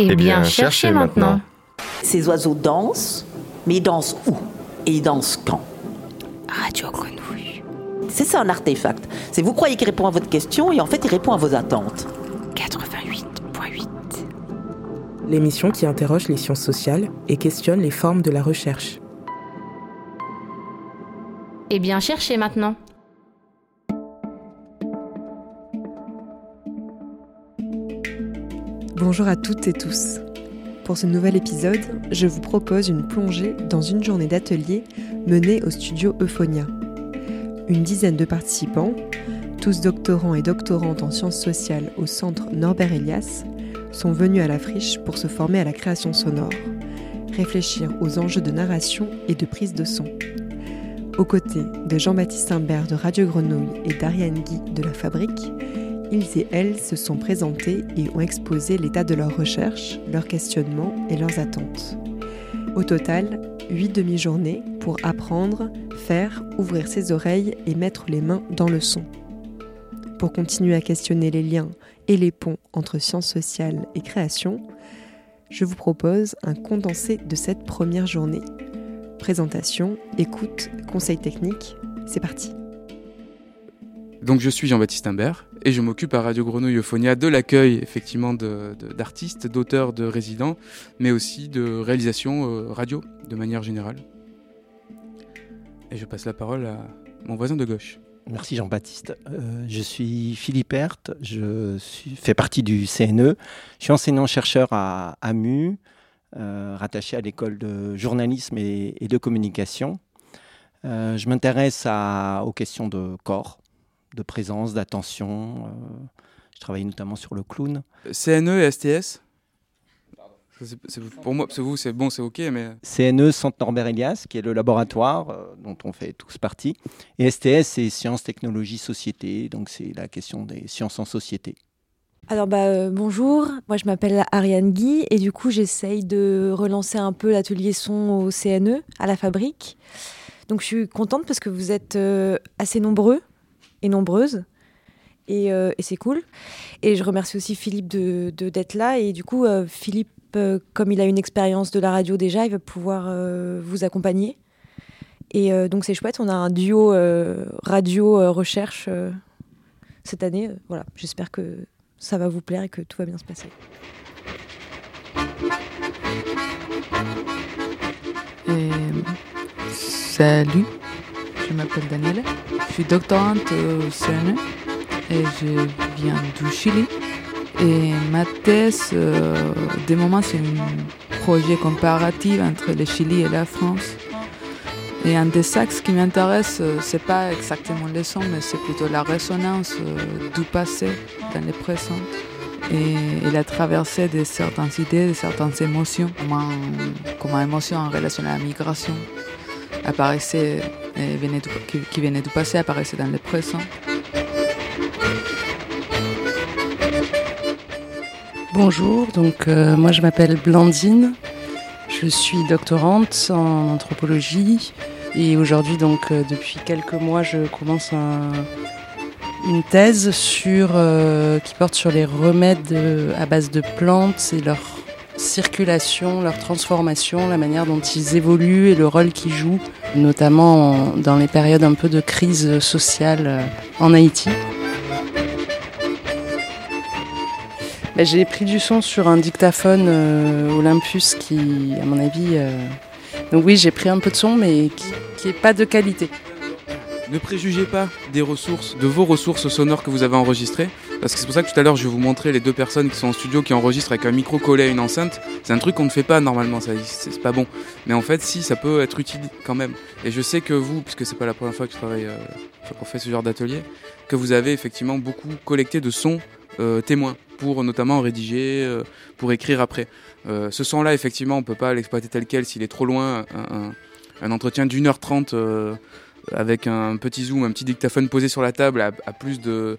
Eh bien, cherchez maintenant. Ces oiseaux dansent, mais ils dansent où Et ils dansent quand? Radio Grenouille. C'est ça un artefact. C'est vous croyez qu'il répond à votre question et en fait il répond à vos attentes. 88.8. L'émission qui interroge les sciences sociales et questionne les formes de la recherche. Eh bien, cherchez maintenant. Bonjour à toutes et tous. Pour ce nouvel épisode, je vous propose une plongée dans une journée d'atelier menée au studio Euphonia. Une dizaine de participants, tous doctorants et doctorantes en sciences sociales au centre Norbert Elias, sont venus à la friche pour se former à la création sonore, réfléchir aux enjeux de narration et de prise de son. Aux côtés de Jean-Baptiste Imbert de Radio Grenouille et d'Ariane Guy de La Fabrique, ils et elles se sont présentés et ont exposé l'état de leurs recherches, leurs questionnements et leurs attentes. Au total, huit demi-journées pour apprendre, faire, ouvrir ses oreilles et mettre les mains dans le son. Pour continuer à questionner les liens et les ponts entre sciences sociales et création, je vous propose un condensé de cette première journée. Présentation, écoute, conseil technique, c'est parti. Donc je suis Jean-Baptiste Imbert et je m'occupe à Radio Grenouille Euphonia de l'accueil effectivement d'artistes, d'auteurs, de résidents, mais aussi de réalisation euh, radio de manière générale. Et je passe la parole à mon voisin de gauche. Merci Jean-Baptiste. Euh, je suis Philippe Hert, je fais partie du CNE. Je suis enseignant-chercheur à AMU, euh, rattaché à l'école de journalisme et, de communication. je m'intéresse aux questions de corps, de présence, d'attention. Euh, je travaille notamment sur le clown. CNE et STS pour moi, c'est vous, c'est bon, c'est ok, mais... CNE, Centre Norbert Elias, qui est le laboratoire euh, dont on fait tous partie. Et STS, c'est Sciences, Technologies, Société, donc c'est la question des sciences en société. Alors bah, euh, bonjour, moi je m'appelle Ariane Guy et du coup j'essaye de relancer un peu l'atelier son au CNE, à la fabrique. Donc je suis contente parce que vous êtes assez nombreux et nombreuses. Et, euh, et c'est cool. Et je remercie aussi Philippe de, d'être là. Et du coup, euh, Philippe, euh, comme il a une expérience de la radio déjà, il va pouvoir vous accompagner. Et donc c'est chouette, on a un duo radio-recherche cette année. voilà, j'espère que ça va vous plaire et que tout va bien se passer. salut, je m'appelle Daniela, je suis doctorante au CNE et je viens du Chili. Et ma thèse, euh, des moments, c'est un projet comparatif entre le Chili et la France. Et un des axes qui m'intéresse, euh, c'est pas exactement les sons, mais c'est plutôt la résonance euh, du passé dans le présent et, la traversée de certaines idées, de certaines émotions, comment, comment émotion en relation à la migration apparaissait, venait qui, venait du passé apparaissait dans le présent. Bonjour, donc euh, moi je m'appelle Blandine, je suis doctorante en anthropologie et aujourd'hui donc euh, depuis quelques mois je commence une thèse sur, euh, qui porte sur les remèdes à base de plantes et leur circulation, leur transformation, la manière dont ils évoluent et le rôle qu'ils jouent, notamment dans les périodes un peu de crise sociale euh, en Haïti. Ben, j'ai pris du son sur un dictaphone euh, Olympus qui, à mon avis, euh, donc oui, j'ai pris un peu de son, mais qui n'est pas de qualité. Ne préjugez pas des ressources, de vos ressources sonores que vous avez enregistrées. Parce que c'est pour ça que tout à l'heure je vais vous montrer les deux personnes qui sont en studio qui enregistrent avec un micro collé à une enceinte. C'est un truc qu'on ne fait pas normalement, c'est pas bon. Mais en fait, si, ça peut être utile quand même. Et je sais que vous, puisque c'est pas la première fois que je travaille, euh, qu'on fait ce genre d'atelier, que vous avez effectivement beaucoup collecté de sons euh, témoins pour notamment rédiger, euh, pour écrire après. Euh, ce son-là, effectivement, on peut pas l'exploiter tel quel s'il est trop loin. Un, un entretien d'une heure trente avec un petit zoom, un petit dictaphone posé sur la table à, plus de,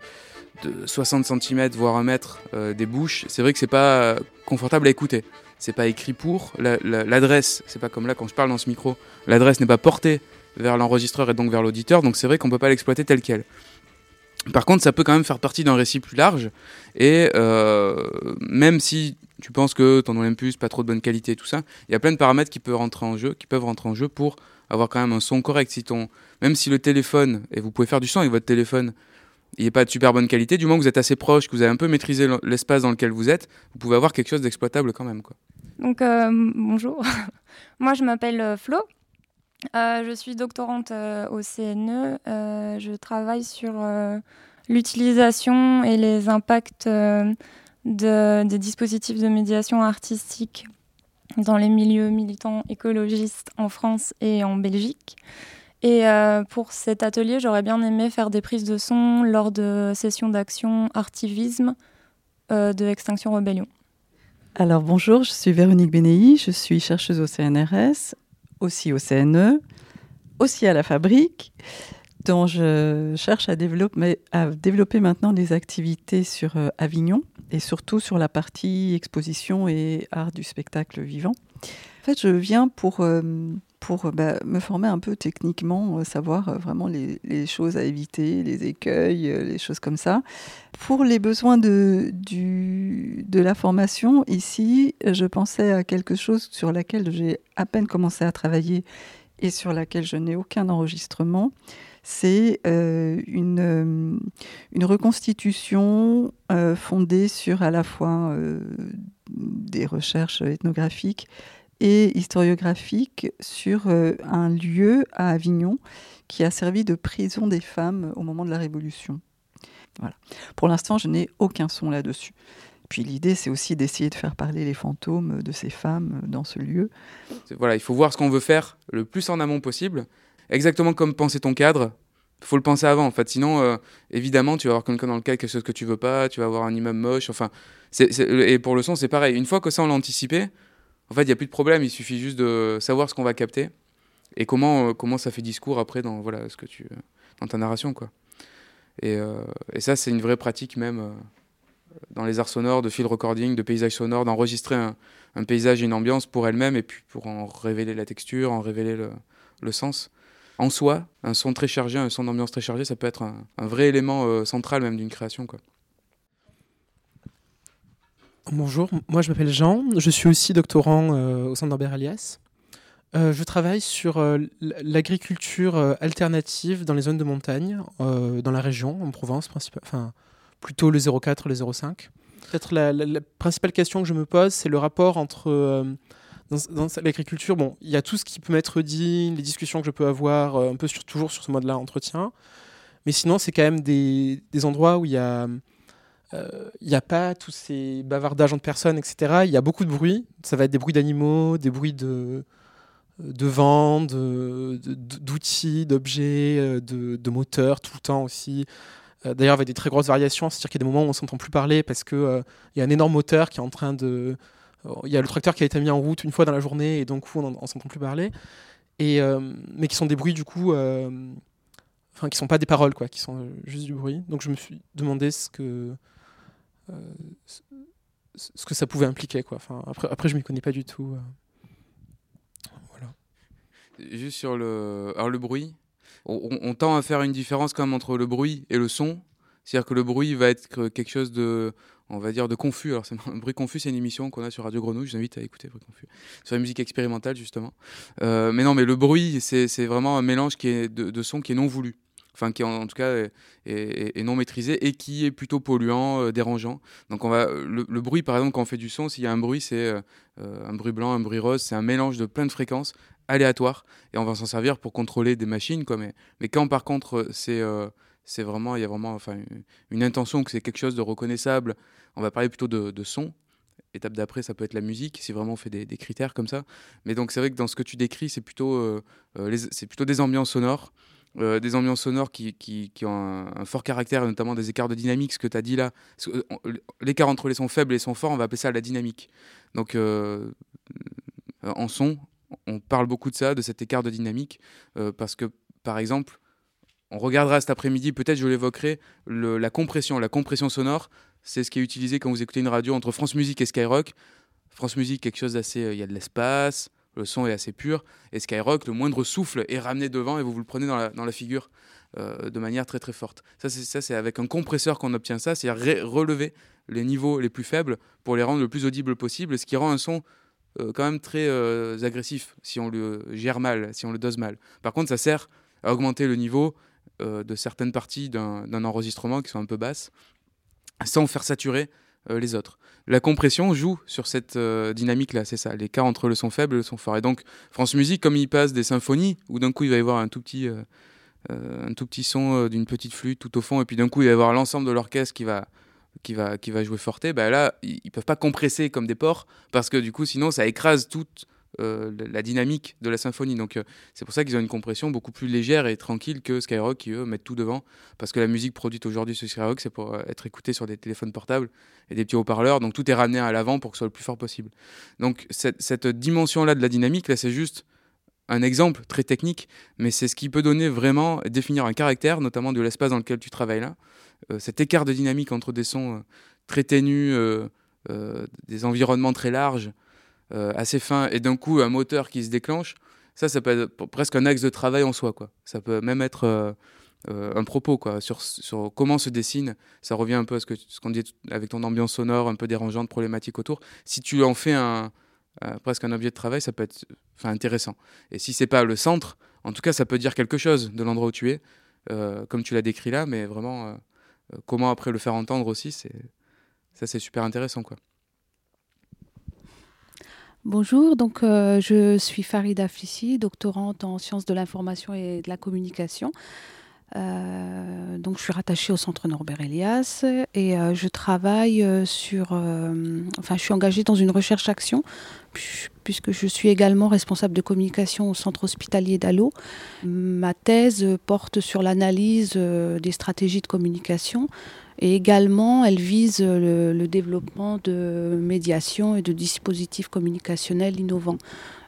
60 cm, voire un mètre euh, des bouches, c'est vrai que c'est pas confortable à écouter. C'est pas écrit pour. L'adresse, c'est pas comme là quand je parle dans ce micro, l'adresse n'est pas portée vers l'enregistreur et donc vers l'auditeur, donc c'est vrai qu'on peut pas l'exploiter tel quel. Par contre, ça peut quand même faire partie d'un récit plus large. Et euh, même si tu penses que ton Olympus, pas trop de bonne qualité, tout ça, il y a plein de paramètres qui peuvent rentrer en jeu, qui peuvent rentrer en jeu pour avoir quand même un son correct. Si ton, même si le téléphone, et vous pouvez faire du son avec votre téléphone, il n'est pas de super bonne qualité, du moment que vous êtes assez proche, que vous avez un peu maîtrisé l'espace dans lequel vous êtes, vous pouvez avoir quelque chose d'exploitable quand même. Quoi. Donc, euh, bonjour. Moi, je m'appelle euh, Flo. Euh, je suis doctorante au CNE. je travaille sur l'utilisation et les impacts de, des dispositifs de médiation artistique dans les milieux militants écologistes en France et en Belgique. Et pour cet atelier, j'aurais bien aimé faire des prises de son lors de sessions d'action artivisme de Extinction Rebellion. Alors bonjour, je suis Véronique Bénéi, je suis chercheuse au CNRS, aussi au CNE, aussi à la fabrique, dont je cherche à développer, maintenant des activités sur euh, Avignon et surtout sur la partie exposition et art du spectacle vivant. En fait, je viens pour euh, pour bah, me former un peu techniquement, euh, savoir euh, vraiment les, choses à éviter, les écueils, euh, les choses comme ça. Pour les besoins de, de la formation, ici, je pensais à quelque chose sur laquelle j'ai à peine commencé à travailler et sur laquelle je n'ai aucun enregistrement. C'est une, une reconstitution fondée sur à la fois des recherches ethnographiques et historiographique sur euh, un lieu à Avignon qui a servi de prison des femmes au moment de la Révolution. Voilà. Pour l'instant, je n'ai aucun son là-dessus. Puis l'idée, c'est aussi d'essayer de faire parler les fantômes de ces femmes dans ce lieu. Voilà, il faut voir ce qu'on veut faire le plus en amont possible. Exactement comme penser ton cadre, faut le penser avant. En fait, sinon, euh, évidemment, tu vas avoir quelqu'un dans le cadre quelque chose que tu veux pas, tu vas avoir un immeuble moche. Enfin, et pour le son, c'est pareil. Une fois que ça on l'a anticipé, en fait, il n'y a plus de problème, il suffit juste de savoir ce qu'on va capter et comment, euh, comment ça fait discours après dans, voilà, ce que tu, dans ta narration. Quoi. Et, euh, ça, c'est une vraie pratique même dans les arts sonores, de field recording, de paysage sonore, d'enregistrer un, paysage et une ambiance pour elle-même et puis pour en révéler la texture, en révéler le, le, sens. En soi, un son très chargé, un son d'ambiance très chargé, ça peut être un, vrai élément central même d'une création. Bonjour, moi je m'appelle Jean, je suis aussi doctorant euh, au Centre Norbert Elias. Euh, je travaille sur euh, l'agriculture alternative dans les zones de montagne, dans la région, en Provence, enfin, plutôt le 04, le 05. Peut-être la, principale question que je me pose, c'est le rapport entre dans, l'agriculture. Bon, il y a tout ce qui peut m'être dit, les discussions que je peux avoir, un peu toujours sur ce mode-là, entretien. Mais sinon, c'est quand même des, endroits où il a il euh, n'y a pas tous ces bavardages entre personnes, etc. Il y a beaucoup de bruit. Ça va être des bruits d'animaux, des bruits de, de vent, d'outils, d'objets, euh, de, moteurs, tout le temps aussi. Euh, d'ailleurs, avec des très grosses variations, c'est-à-dire qu'il y a des moments où on ne s'entend plus parler parce qu'il il y a un énorme moteur qui est en train de. Il y a le tracteur qui a été mis en route une fois dans la journée et donc on ne s'entend plus parler. Et, mais qui sont des bruits du coup enfin qui sont pas des paroles quoi, qui sont juste du bruit. Donc je me suis demandé ce que euh, ce que ça pouvait impliquer. Quoi. Enfin, après, après, je m'y connais pas du tout. Euh. Voilà. Juste sur le, Alors, le bruit, on, tend à faire une différence quand même entre le bruit et le son. C'est-à-dire que le bruit va être quelque chose de, on va dire, de confus. Alors, bruit confus, c'est une émission qu'on a sur Radio Grenouille. Je vous invite à écouter Bruit confus sur la musique expérimentale justement. Euh, mais non, mais le bruit, c'est vraiment un mélange qui est de, sons qui est non voulu enfin qui en, tout cas est, non maîtrisé et qui est plutôt polluant, euh, dérangeant. Donc on va le, bruit par exemple quand on fait du son, s'il y a un bruit, c'est euh, un bruit blanc, un bruit rose, c'est un mélange de plein de fréquences aléatoires et on va s'en servir pour contrôler des machines quoi. Mais quand par contre c'est c'est vraiment il y a vraiment enfin une, intention que c'est quelque chose de reconnaissable, on va parler plutôt de, son étape d'après, ça peut être la musique, si vraiment on fait des, critères comme ça. Mais donc c'est vrai que dans ce que tu décris, c'est plutôt, c'est plutôt des ambiances sonores euh, des ambiances sonores qui, qui, qui ont un, fort caractère, notamment des écarts de dynamique, ce que tu as dit là. Euh, l'écart entre les sons faibles et les sons forts, on va appeler ça la dynamique. Donc, euh, en son, on parle beaucoup de ça, de cet écart de dynamique, parce que, par exemple, on regardera cet après-midi, peut-être je l'évoquerai, la compression. La compression sonore, c'est ce qui est utilisé quand vous écoutez une radio entre France Musique et Skyrock. France Musique, quelque chose d'assez. Il y a de l'espace, le son est assez pur. Et Skyrock, le moindre souffle est ramené devant et vous vous le prenez dans la, figure. euh, de manière très très forte. Ça, c'est avec un compresseur qu'on obtient ça, c'est-à-dire relever les niveaux les plus faibles pour les rendre le plus audible possible, ce qui rend un son euh, quand même très euh, agressif si on le gère mal, si on le dose mal. Par contre, ça sert à augmenter le niveau de certaines parties d'un enregistrement qui sont un peu basses, sans faire saturer les autres. La compression joue sur cette dynamique-là, c'est ça, l'écart entre le son faible et le son fort. Et donc, France Musique, comme il passe des symphonies, où d'un coup il va y avoir un tout petit euh, un tout petit son euh, d'une petite flûte tout au fond, et puis d'un coup il va y avoir l'ensemble de l'orchestre qui va, qui va, qui va jouer forté, bah là, ils, ne peuvent pas compresser comme des porcs, parce que du coup, sinon, ça écrase toute euh, la dynamique de la symphonie. Donc, c'est pour ça qu'ils ont une compression beaucoup plus légère et tranquille que Skyrock, qui eux mettent tout devant, parce que la musique produite aujourd'hui sur Skyrock, c'est pour être écoutée sur des téléphones portables et des petits haut-parleurs, donc tout est ramené à l'avant pour que ce soit le plus fort possible. Donc, cette, cette dimension-là de la dynamique, là, c'est juste un exemple très technique, mais c'est ce qui peut donner vraiment, définir un caractère, notamment de l'espace dans lequel tu travailles là. Euh, cet écart de dynamique entre des sons euh, très ténus, euh, des environnements très larges, assez fins, et d'un coup un moteur qui se déclenche, ça, ça peut être presque un axe de travail en soi. Quoi. Ça peut même être un propos quoi, sur, sur, comment se dessine. Ça revient un peu à ce qu'on ce qu'on dit avec ton ambiance sonore un peu dérangeante, problématique autour. Si tu en fais un, euh, presque un objet de travail, ça peut être intéressant. Et si c'est pas le centre, en tout cas, ça peut dire quelque chose de l'endroit où tu es, euh, comme tu l'as décrit là, mais vraiment, euh, comment après le faire entendre aussi, ça c'est super intéressant. quoi. Bonjour, donc je suis Farida Fissi, doctorante en sciences de l'information et de la communication. Euh, donc je suis rattachée au centre Norbert Elias et euh, je travaille euh, sur, enfin je suis engagée dans une recherche-action puisque je suis également responsable de communication au centre hospitalier d'Allo. Ma thèse porte sur l'analyse des stratégies de communication et également, elle vise le, développement de médiation et de dispositifs communicationnels innovants.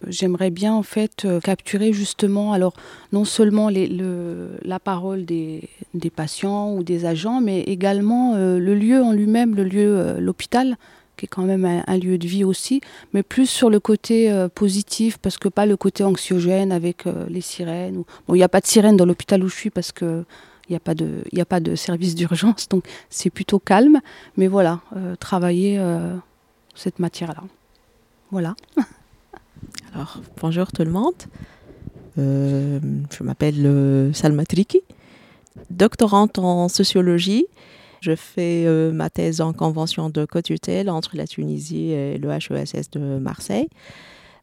J'aimerais bien en fait euh, capturer justement, alors non seulement la parole des, des, patients ou des agents, mais également euh, le lieu en lui-même, le lieu, euh, l'hôpital, qui est quand même un, lieu de vie aussi, mais plus sur le côté positif, parce que pas le côté anxiogène avec les sirènes. Bon, il n'y a pas de sirène dans l'hôpital où je suis parce que il n'y a, pas de, a pas de service d'urgence, donc c'est plutôt calme. Mais voilà, euh, travailler euh, cette matière-là. Voilà. Alors, bonjour tout le monde. Euh, je m'appelle Salma Triki, doctorante en sociologie. Je fais ma thèse en convention de co-tutelle entre la Tunisie et le HESS de Marseille.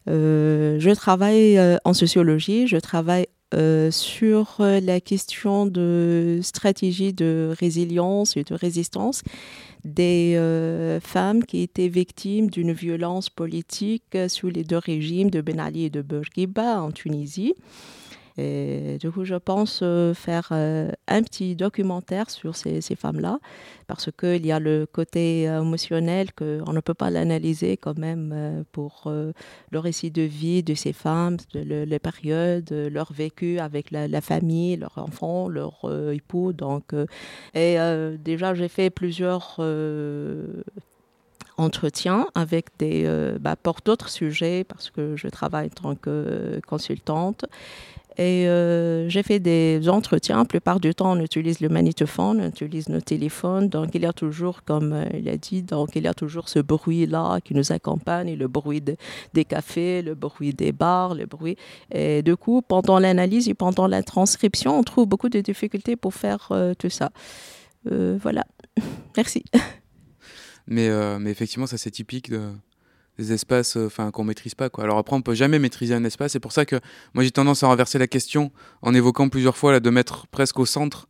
je travaille en sociologie, je travaille euh, sur euh, la question de stratégie de résilience et de résistance des euh, femmes qui étaient victimes d'une violence politique sous les deux régimes de Ben Ali et de Bourguiba en Tunisie. Du coup, je pense euh, faire euh, un petit documentaire sur ces, femmes-là, parce qu'il y a le côté euh, émotionnel qu'on ne peut pas l'analyser quand même pour le récit de vie de ces femmes, les périodes, leur vécu avec la, famille, leurs enfants, leurs époux. Donc, et déjà, j'ai fait plusieurs entretiens avec des bah, pour d'autres sujets parce que je travaille en tant que consultante et euh, j'ai fait des entretiens. La plupart du temps, on utilise le magnétophone, on utilise nos téléphones. Donc, il y a toujours, comme euh, il a dit, donc il y a toujours ce bruit-là qui nous accompagne, le bruit des cafés, le bruit des bars, le bruit. Et du coup, pendant l'analyse et pendant la transcription, on trouve beaucoup de difficultés pour faire euh, tout ça. voilà. Merci. Mais, mais effectivement, ça c'est typique de, des espaces euh, enfin qu'on maîtrise pas quoi. Alors après on peut jamais maîtriser un espace, c'est pour ça que moi j'ai tendance à renverser la question en évoquant plusieurs fois là, de mettre presque au centre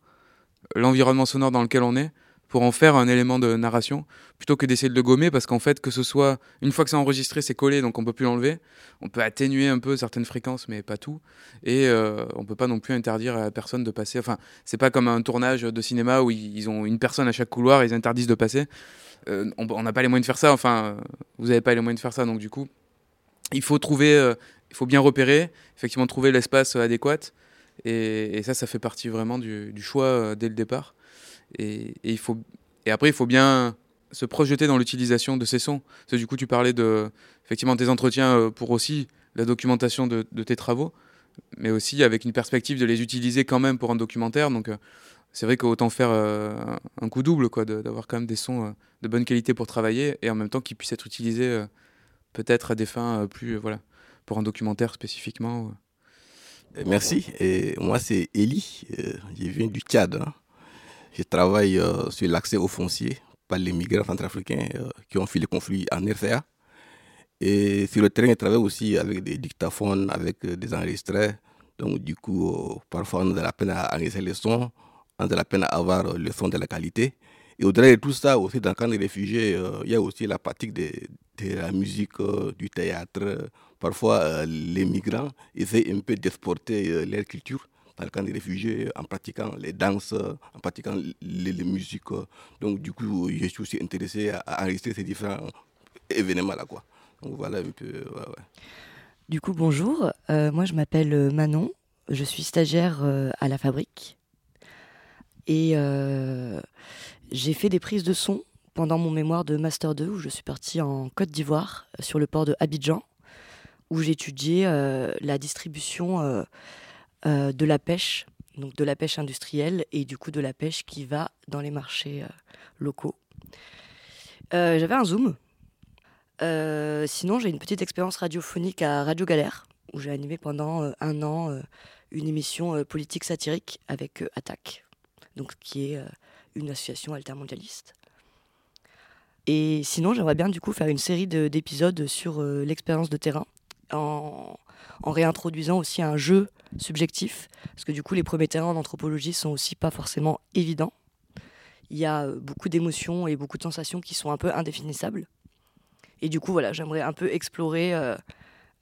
l'environnement sonore dans lequel on est pour en faire un élément de narration plutôt que d'essayer de le gommer parce qu'en fait que ce soit une fois que c'est enregistré c'est collé donc on peut plus l'enlever. On peut atténuer un peu certaines fréquences mais pas tout. Et euh, on peut pas non plus interdire à la personne de passer. Enfin c'est pas comme un tournage de cinéma où ils ont une personne à chaque couloir et ils interdisent de passer euh, on n'a pas les moyens de faire ça. Enfin, vous n'avez pas les moyens de faire ça. Donc, du coup, il faut trouver, euh, il faut bien repérer, effectivement, trouver l'espace adéquat. Et, ça, ça fait partie vraiment du, choix euh, dès le départ. Et, il faut, et après, il faut bien se projeter dans l'utilisation de ces sons. Parce que, du coup, tu parlais de effectivement tes entretiens pour aussi la documentation de, tes travaux. mais aussi avec une perspective de les utiliser quand même pour un documentaire. Donc c'est vrai qu'autant faire un coup double, quoi, d'avoir quand même des sons de bonne qualité pour travailler et en même temps qu'ils puissent être utilisés peut-être à des fins plus, voilà, pour un documentaire spécifiquement. Merci. Et moi, c'est Eli. Je viens du Tchad. Hein. Je travaille sur l'accès aux fonciers par les migrants centrafricains qui ont fui les conflits en RCA. Et sur le terrain, je travaille aussi avec des dictaphones, avec des enregistrés. Donc, du coup, parfois, on a la peine à enregistrer les sons, on a de la peine à avoir le son de la qualité. Et au-delà de tout ça, aussi dans le camp des réfugiés, euh, il y a aussi la pratique de, la musique, euh, du théâtre. Parfois, euh, les migrants essaient un peu d'exporter leur culture dans le camp des réfugiés en pratiquant les danses, en pratiquant les, musiques. Donc, du coup, je suis aussi intéressé à, enregistrer ces différents événements-là. Quoi. Donc, voilà un peu. Du coup, bonjour. moi, je m'appelle Manon. Je suis stagiaire à la fabrique. Et j'ai fait des prises de son pendant mon mémoire de Master 2 où je suis partie en Côte d'Ivoire euh, sur le port de Abidjan où j'étudiais euh, la distribution euh, de la pêche, donc de la pêche industrielle et du coup de la pêche qui va dans les marchés locaux. J'avais un zoom. sinon, j'ai une petite expérience radiophonique à Radio Galère où j'ai animé pendant un an une émission politique satirique avec Attaque, donc qui est une association altermondialiste. Et sinon, j'aimerais bien du coup faire une série d'épisodes sur euh, l'expérience de terrain, en, réintroduisant aussi un jeu subjectif, parce que du coup, les premiers terrains en anthropologie sont aussi pas forcément évidents. Il y a euh, beaucoup d'émotions et beaucoup de sensations qui sont un peu indéfinissables. Et du coup, voilà, j'aimerais un peu explorer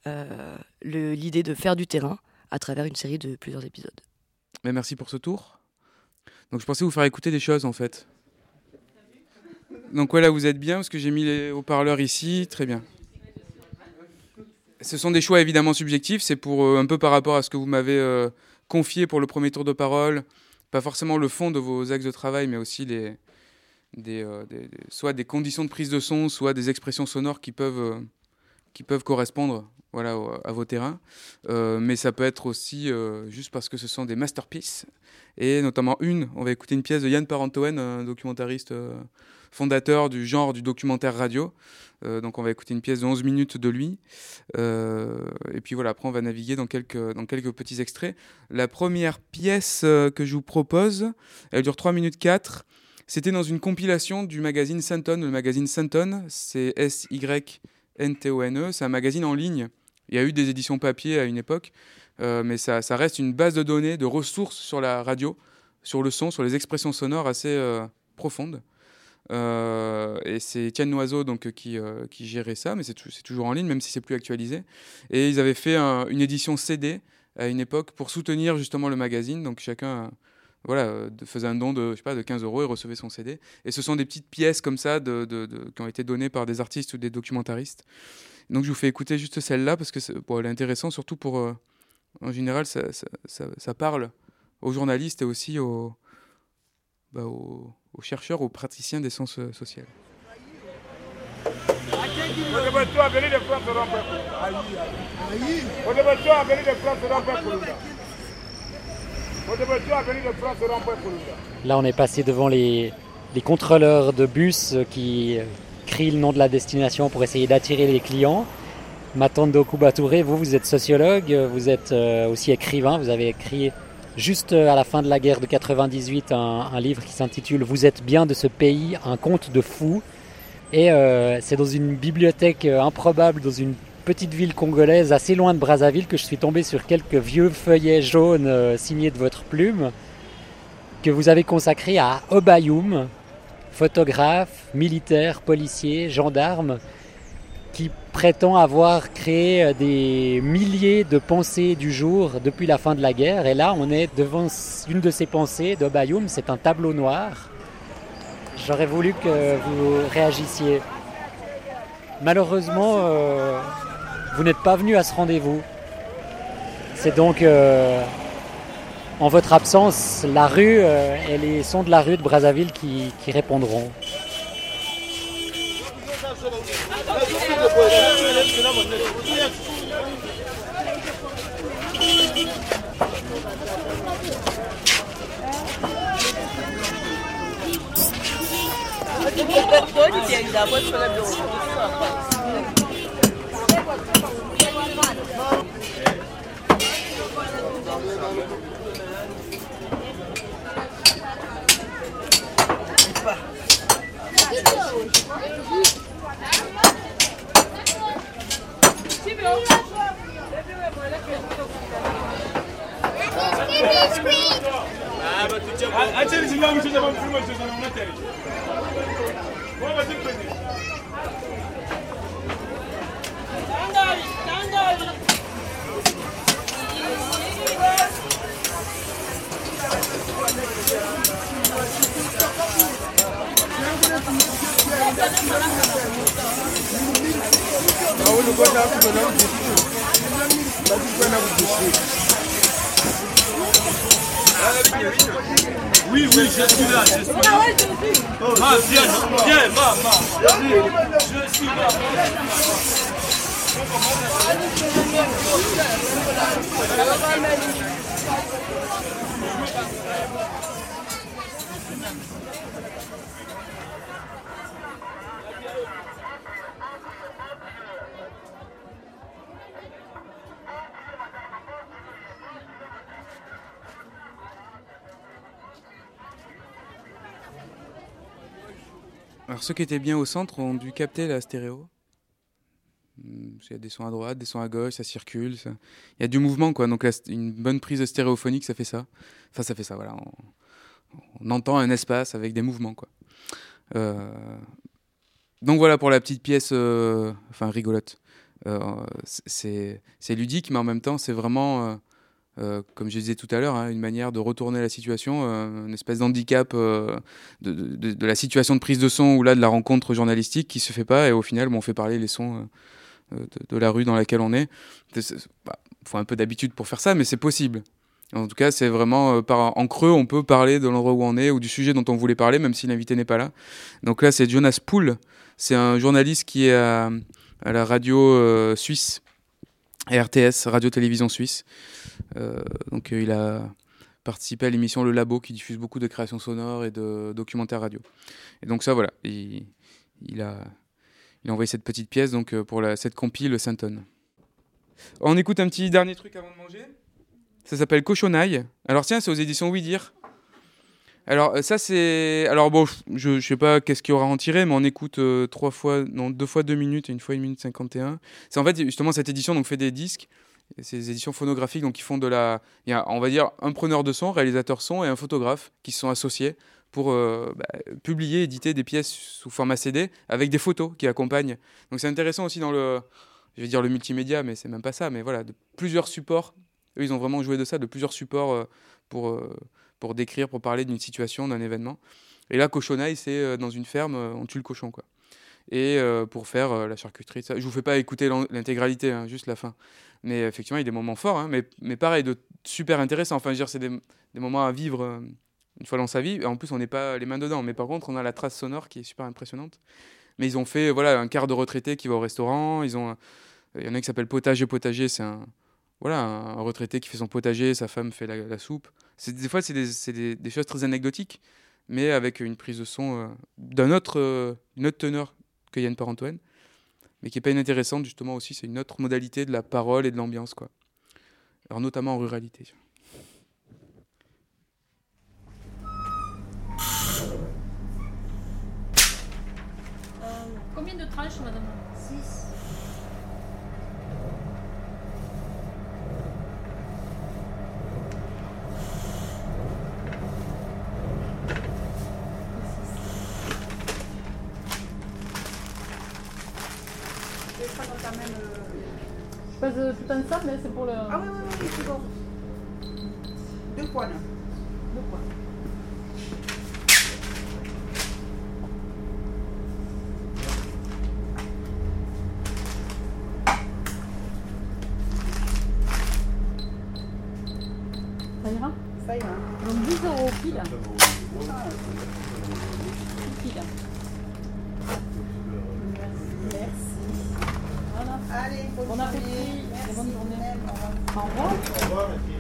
euh, l'idée de faire du terrain à travers une série de plusieurs épisodes. Mais merci pour ce tour. Donc je pensais vous faire écouter des choses en fait. Donc voilà, vous êtes bien parce que j'ai mis les haut-parleurs ici, très bien. Ce sont des choix évidemment subjectifs, c'est pour euh, un peu par rapport à ce que vous m'avez euh, confié pour le premier tour de parole, pas forcément le fond de vos axes de travail, mais aussi les, des, euh, soit des conditions de prise de son, soit des expressions sonores qui peuvent, qui peuvent correspondre voilà, à vos terrains. mais ça peut être aussi juste parce que ce sont des masterpieces et notamment une, on va écouter une pièce de Yann Parentoen, un documentariste euh, fondateur du genre du documentaire radio. Euh, donc on va écouter une pièce de 11 minutes de lui. Euh, et puis voilà, après on va naviguer dans quelques, dans quelques petits extraits. La première pièce que je vous propose, elle dure 3 minutes 4. C'était dans une compilation du magazine Santon. Le magazine Santon, c'est S-Y-N-T-O-N-E. C'est un magazine en ligne. Il y a eu des éditions papier à une époque. Euh, mais ça, reste une base de données, de ressources sur la radio, sur le son, sur les expressions sonores assez euh, profondes. Euh, et c'est Étienne Noiseau donc, qui, gérait ça, mais c'est toujours en ligne, même si c'est plus actualisé. Et ils avaient fait une édition CD à une époque pour soutenir justement le magazine. Donc chacun voilà, faisait un don de, je sais pas, de 15 euros et recevait son CD. Et ce sont des petites pièces comme ça qui ont été données par des artistes ou des documentaristes. Donc je vous fais écouter juste celle-là parce que bon, est intéressante surtout pour en général, ça, parle aux journalistes et aussi aux, bah, chercheurs, aux praticiens des sciences euh, sociales. Là, on est passé devant les, les contrôleurs de bus qui crient le nom de la destination pour essayer d'attirer les clients. Matando Kubature, vous, vous êtes sociologue, vous êtes euh, aussi écrivain, vous avez écrit juste euh, à la fin de la guerre de 98 un, livre qui s'intitule Vous êtes bien de ce pays, un conte de fou. Et euh, c'est dans une bibliothèque improbable, dans une petite ville congolaise assez loin de Brazzaville, que je suis tombé sur quelques vieux feuillets jaunes signés de votre plume, que vous avez consacrés à Obayoum, photographe, militaire, policier, gendarme, qui prétend avoir créé euh, des milliers de pensées du jour depuis la fin de la guerre. Et là, on est devant une de ces pensées de Bayoum, c'est un tableau noir. J'aurais voulu que vous réagissiez. Malheureusement, euh, vous n'êtes pas venu à ce rendez-vous. C'est donc euh, en votre absence la rue et les sons de la rue de Brazzaville qui répondront. Acheni chingamu chechama mupfuma chechama munatari. Wakatikwenzi. Tangari, tangari. Thank you. Oui, oui, je suis là, je suis là. Ma, viens, viens, ma, ma. Je suis là. Alors ceux qui étaient bien au centre ont dû capter la stéréo. Hmm, Il y a des sons à droite, des sons à gauche, ça circule. Il y a du mouvement, quoi. Donc une bonne prise stéréophonique, ça fait ça. Enfin, ça fait ça, voilà. On, entend un espace avec des mouvements, quoi. Euh, Donc voilà pour la petite pièce, euh, enfin rigolote. Euh, c'est ludique, mais en même temps, c'est vraiment, euh, comme je disais tout à l'heure, hein, une manière de retourner la situation, euh, une espèce d'handicap euh, de, la situation de prise de son ou là de la rencontre journalistique qui se fait pas, et au final, bon, on fait parler les sons de, la rue dans laquelle on est. Il faut un peu d'habitude pour faire ça, mais c'est possible. En tout cas, c'est vraiment en creux, on peut parler de l'endroit où on est ou du sujet dont on voulait parler, même si l'invité n'est pas là. Donc là, c'est Jonas Poul, c'est un journaliste qui est à, la radio suisse, RTS, Radio-Télévision Suisse. Euh, donc euh, il a participé à l'émission Le Labo qui diffuse beaucoup de créations sonores et de documentaires radio. Et donc ça, voilà, il, a, envoyé cette petite pièce donc, euh, pour la, cette compile Saint-Ton. On écoute un petit dernier truc avant de manger ça s'appelle Cochonaille. Alors tiens, c'est aux éditions Oui Dire. Alors ça c'est, alors bon, je, je sais pas qu'est-ce qu'il y aura à en tirer, mais on écoute trois fois, non deux fois deux minutes et une fois une minute 51. C'est en fait justement cette édition donc fait des disques, Des éditions phonographiques donc qui font de la, il y a on va dire un preneur de son, réalisateur son et un photographe qui se sont associés pour euh, bah, publier, éditer des pièces sous format CD avec des photos qui accompagnent. Donc c'est intéressant aussi dans le, je vais dire le multimédia, mais c'est même pas ça, mais voilà, de plusieurs supports eux, ils ont vraiment joué de ça, de plusieurs supports euh, pour, euh, pour décrire, pour parler d'une situation, d'un événement. Et là, cochonaille, c'est dans une ferme, on tue le cochon, quoi. Et euh, pour faire euh, la charcuterie, ça. je vous fais pas écouter l'intégralité, hein, juste la fin. Mais effectivement, il y a des moments forts, hein, mais, pareil, de super intéressant. Enfin, je veux dire, c'est des, moments à vivre euh, une fois dans sa vie. En plus, on n'est pas les mains dedans. Mais par contre, on a la trace sonore qui est super impressionnante. Mais ils ont fait voilà, un quart de retraité qui va au restaurant. Ils ont, il y en a qui s'appelle Potager Potager, c'est un, voilà, un retraité qui fait son potager, sa femme fait la, soupe. C'est, des fois, c'est des, choses très anecdotiques, mais avec une prise de son euh, d'un autre, une autre teneur que Yann Par-Antoine, mais qui est pas inintéressante, justement, aussi. C'est une autre modalité de la parole et de l'ambiance, quoi. Alors, notamment en ruralité. Combien de tranches, madame? 6. Passe euh, tout ensemble, mais c'est pour le. Ah oui, oui, oui, c'est bon. Deux points. Deux points. Ça ira Ça ira. Donc 10 euros pile. Pile. Merci. Voilà. Allez, bon appétit et bonne journée. Au revoir. Au revoir, merci.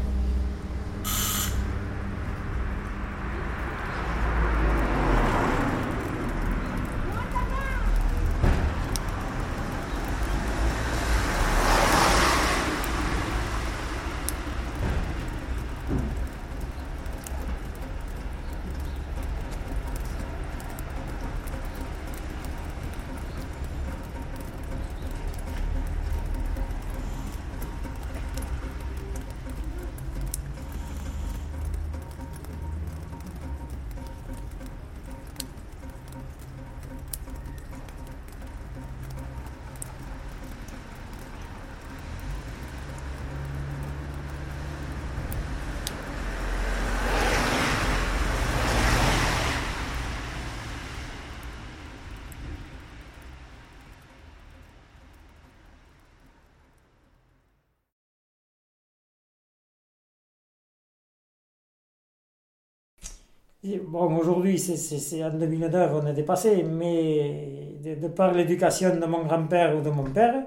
Bon, aujourd'hui, c'est en 2009, on est dépassé, mais de, par l'éducation de mon grand-père ou de mon père,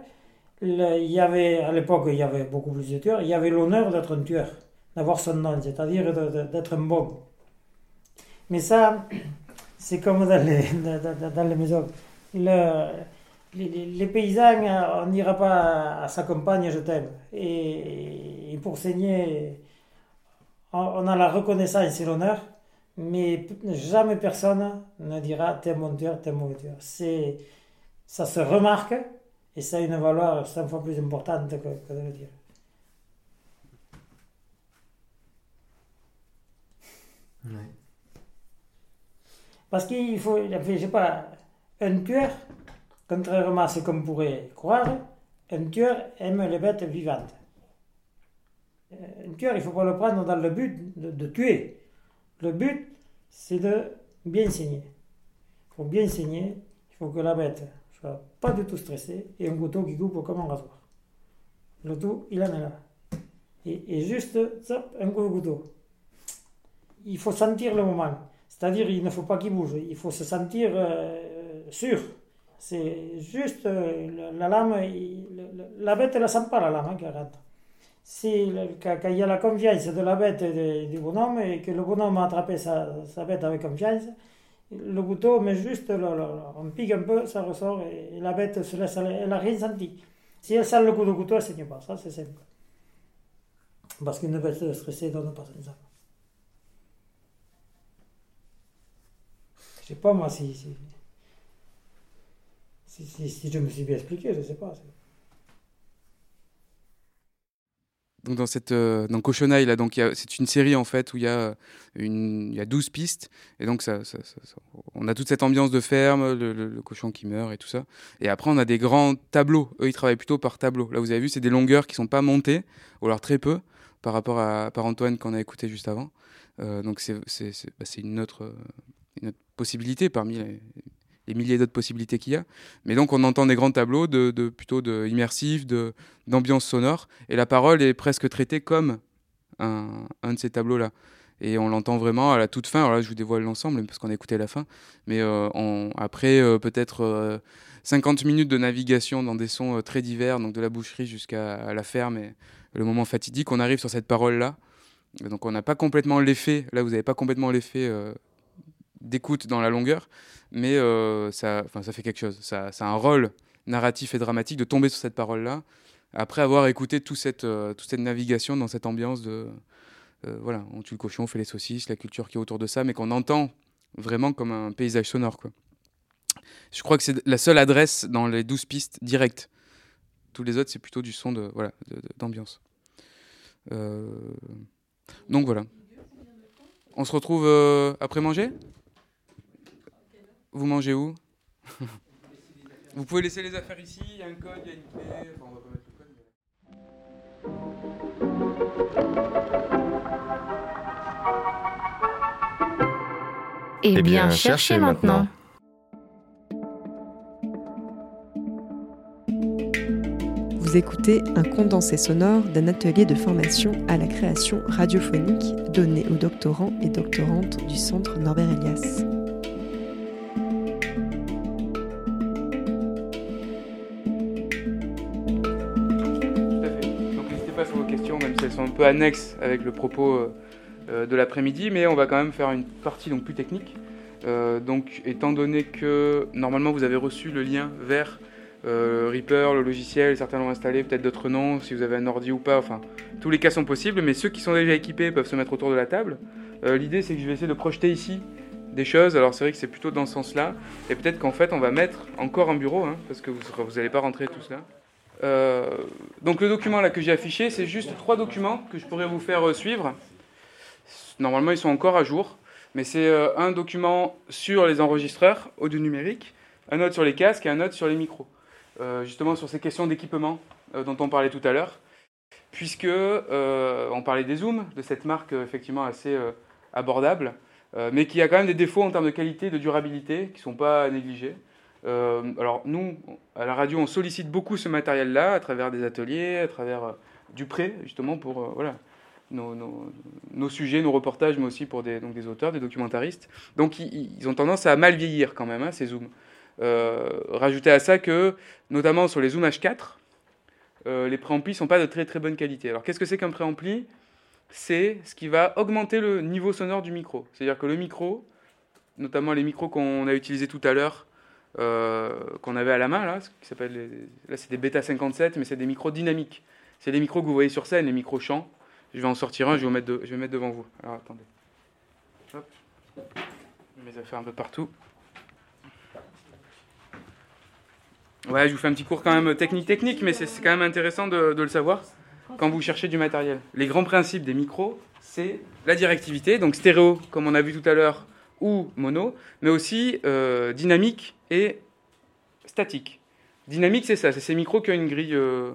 il y avait, à l'époque, il y avait beaucoup plus de tueurs, il y avait l'honneur d'être un tueur, d'avoir son nom, c'est-à-dire d'être un bon. Mais ça, c'est comme dans les, dans, les maisons. Le- les, les- paysans, on n'ira pas à sa campagne, je t'aime. Et, et pour saigner, on, on a la reconnaissance et l'honneur, mais jamais personne ne dira t'es mon tueur, t'es mon tueur. C'est, ça se remarque et ça a une valeur 100 fois plus importante que, que de le dire. Parce qu'il faut, je sais pas, un tueur, contrairement à ce qu'on pourrait croire, un tueur aime les bêtes vivantes. Euh, Un tueur, il ne faut pas le prendre dans le but de, de tuer. Le but, c'est de bien saigner. Il faut bien saigner, il faut que la bête soit pas du tout stressée et un couteau qui coupe comme un rasoir. Le tout, il en est là. Et, juste, un coup de couteau. Il faut sentir le moment. C'est-à-dire, il ne faut pas qu'il bouge. Il faut se sentir euh, sûr. C'est juste euh, la, la lame, le- la bête ne la sent pas, la lame, hein, qui rentre. Si quand, il y a la confiance de la bête et du bonhomme et que le bonhomme a attrapé sa, sa bête avec confiance, le couteau met juste, le- le- on pique un peu, ça ressort et, la bête se laisse aller. Elle n'a rien senti. Si elle sent le coup de couteau, elle ne saigne pas. Ça, c'est simple. Parce qu'une bête stressée ne donne pas sang. Je sais pas moi si, si, si, si- si je me suis bien expliqué, je sais pas. Donc dans cette euh, dans là donc c'est une série en fait où il y a une il y a 12 pistes et donc ça, on a toute cette ambiance de ferme le, cochon qui meurt et tout ça. Et après on a des grands tableaux. Eux ils travaillent plutôt par tableau là vous avez vu c'est des longueurs qui sont pas montées ou alors très peu par rapport à par Antoine qu'on a écouté juste avant. Euh, donc c'est c'est bah, une autre euh, une autre possibilité parmi les, milliers d'autres possibilités qu'il y a. Mais donc on entend des grands tableaux de, plutôt de immersif, de d'ambiance sonore, et la parole est presque traitée comme un, de ces tableaux-là. Et on l'entend vraiment à la toute fin. Alors là, je vous dévoile l'ensemble parce qu'on a écouté la fin. Mais euh, après euh, peut-être euh, 50 minutes de navigation dans des sons euh, très divers, donc de la boucherie jusqu'à la ferme et le moment fatidique, on arrive sur cette parole-là. Donc on n'a pas complètement l'effet. Là, vous n'avez pas complètement l'effet euh, d'écoute dans la longueur, mais euh, ça, ça fait quelque chose. Ça, ça a un rôle narratif et dramatique de tomber sur cette parole-là, après avoir écouté tout cette, euh, toute cette navigation dans cette ambiance de... euh, voilà, on tue le cochon, on fait les saucisses, la culture qui est autour de ça, mais qu'on entend vraiment comme un paysage sonore. Je crois que c'est la seule adresse dans les 12 pistes directes. Tous les autres, c'est plutôt du son de, voilà, d'ambiance. Donc voilà. On se retrouve après manger? Vous mangez où Vous pouvez laisser les affaires ici, il y a un code, il y a une clé. Enfin, on va pas mettre le code. mais- Eh bien, cherchez maintenant. Vous écoutez un condensé sonore d'un atelier de formation à la création radiophonique donné aux doctorants et doctorantes du Centre Norbert Elias. Elles sont un peu annexes avec le propos de l'après-midi, mais on va quand même faire une partie donc plus technique. donc, étant donné que normalement vous avez reçu le lien vers Reaper, le logiciel, certains l'ont installé, peut-être d'autres non, si vous avez un ordi ou pas, enfin, tous les cas sont possibles, mais ceux qui sont déjà équipés peuvent se mettre autour de la table. L'idée, c'est que je vais essayer de projeter ici des choses. Alors c'est vrai que c'est plutôt dans ce sens-là. Et peut-être qu'en fait, on va mettre encore un bureau, hein, parce que vous n'allez pas rentrer tout cela. Euh, donc le document là que j'ai affiché, c'est juste trois documents que je pourrais vous faire euh, suivre. Normalement, ils sont encore à jour. Mais c'est euh, un document sur les enregistreurs audio numérique, un autre sur les casques et un autre sur les micros. justement sur ces questions d'équipement dont on parlait tout à l'heure. Puisque on parlait des zooms, de cette marque effectivement assez abordable. Mais qui a quand même des défauts en termes de qualité, de durabilité, qui ne sont pas négligés. Euh, alors nous, à la radio, on sollicite beaucoup ce matériel-là à travers des ateliers, à travers euh, du prêt, justement, pour voilà, nos, nos, nos, sujets, nos reportages, mais aussi pour des, donc des auteurs, des documentaristes. Donc ils, ont tendance à mal vieillir quand même, hein, ces zooms. Euh, rajouter à ça que, notamment sur les zooms H4, euh, les préamplis ne sont pas de très très bonne qualité. Alors qu'est-ce que c'est qu'un préampli? C'est ce qui va augmenter le niveau sonore du micro. C'est-à-dire que le micro, notamment les micros qu'on a utilisés tout à l'heure, euh, qu'on avait à la main, là, s'appelle là c'est des Beta 57, mais c'est des micros dynamiques. C'est les micros que vous voyez sur scène, les micros chants. Je vais en sortir un, je vais, mettre je vais mettre devant vous. Alors attendez. Hop. Mes affaires un peu partout. Ouais, je vous fais un petit cours quand même technique-technique, mais c'est quand même intéressant de le savoir quand vous cherchez du matériel. Les grands principes des micros, c'est la directivité, donc stéréo, comme on a vu tout à l'heure, ou mono, mais aussi euh, dynamique et statique. Dynamique, c'est ça, c'est ces micros qui ont une grille euh,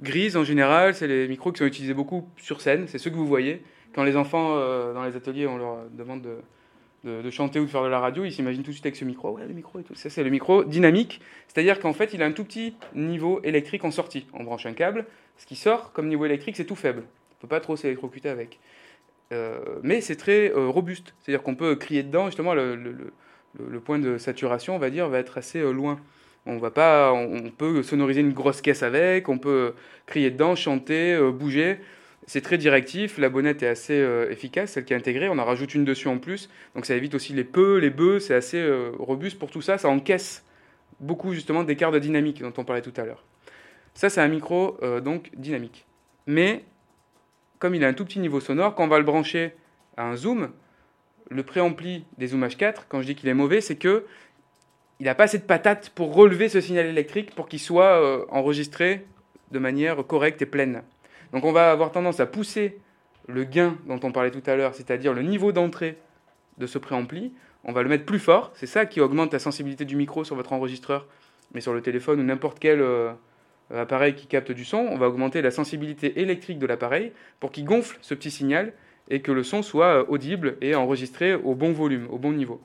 grise en général, c'est les micros qui sont utilisés beaucoup sur scène, c'est ceux que vous voyez. Quand les enfants euh, dans les ateliers, on leur demande de, de, chanter ou de faire de la radio, ils s'imaginent tout de suite avec ce micro, ouais, le micro et tout. Ça, c'est le micro dynamique, c'est-à-dire qu'en fait, il a un tout petit niveau électrique en sortie. On branche un câble, ce qui sort comme niveau électrique, c'est tout faible. On ne peut pas trop s'électrocuter avec. Euh, mais c'est très robuste. C'est-à-dire qu'on peut crier dedans, justement, le, point de saturation, on va dire, va être assez euh, loin. On, va pas, on, peut sonoriser une grosse caisse avec, on peut crier dedans, chanter, bouger. C'est très directif, la bonnette est assez efficace, celle qui est intégrée, on en rajoute une dessus en plus, donc ça évite aussi les peu, les bœufs, c'est assez robuste pour tout ça, ça encaisse beaucoup justement d'écart de dynamique dont on parlait tout à l'heure. Ça, c'est un micro euh, donc dynamique. Mais comme il a un tout petit niveau sonore, quand on va le brancher à un zoom, le préampli des Zoom H4, quand je dis qu'il est mauvais, c'est que il n'a pas assez de patates pour relever ce signal électrique pour qu'il soit euh, enregistré de manière correcte et pleine. Donc on va avoir tendance à pousser le gain dont on parlait tout à l'heure, c'est-à-dire le niveau d'entrée de ce préampli, on va le mettre plus fort, c'est ça qui augmente la sensibilité du micro sur votre enregistreur, mais sur le téléphone ou n'importe quel euh, appareil qui capte du son, on va augmenter la sensibilité électrique de l'appareil pour qu'il gonfle ce petit signal et que le son soit euh, audible et enregistré au bon volume, au bon niveau.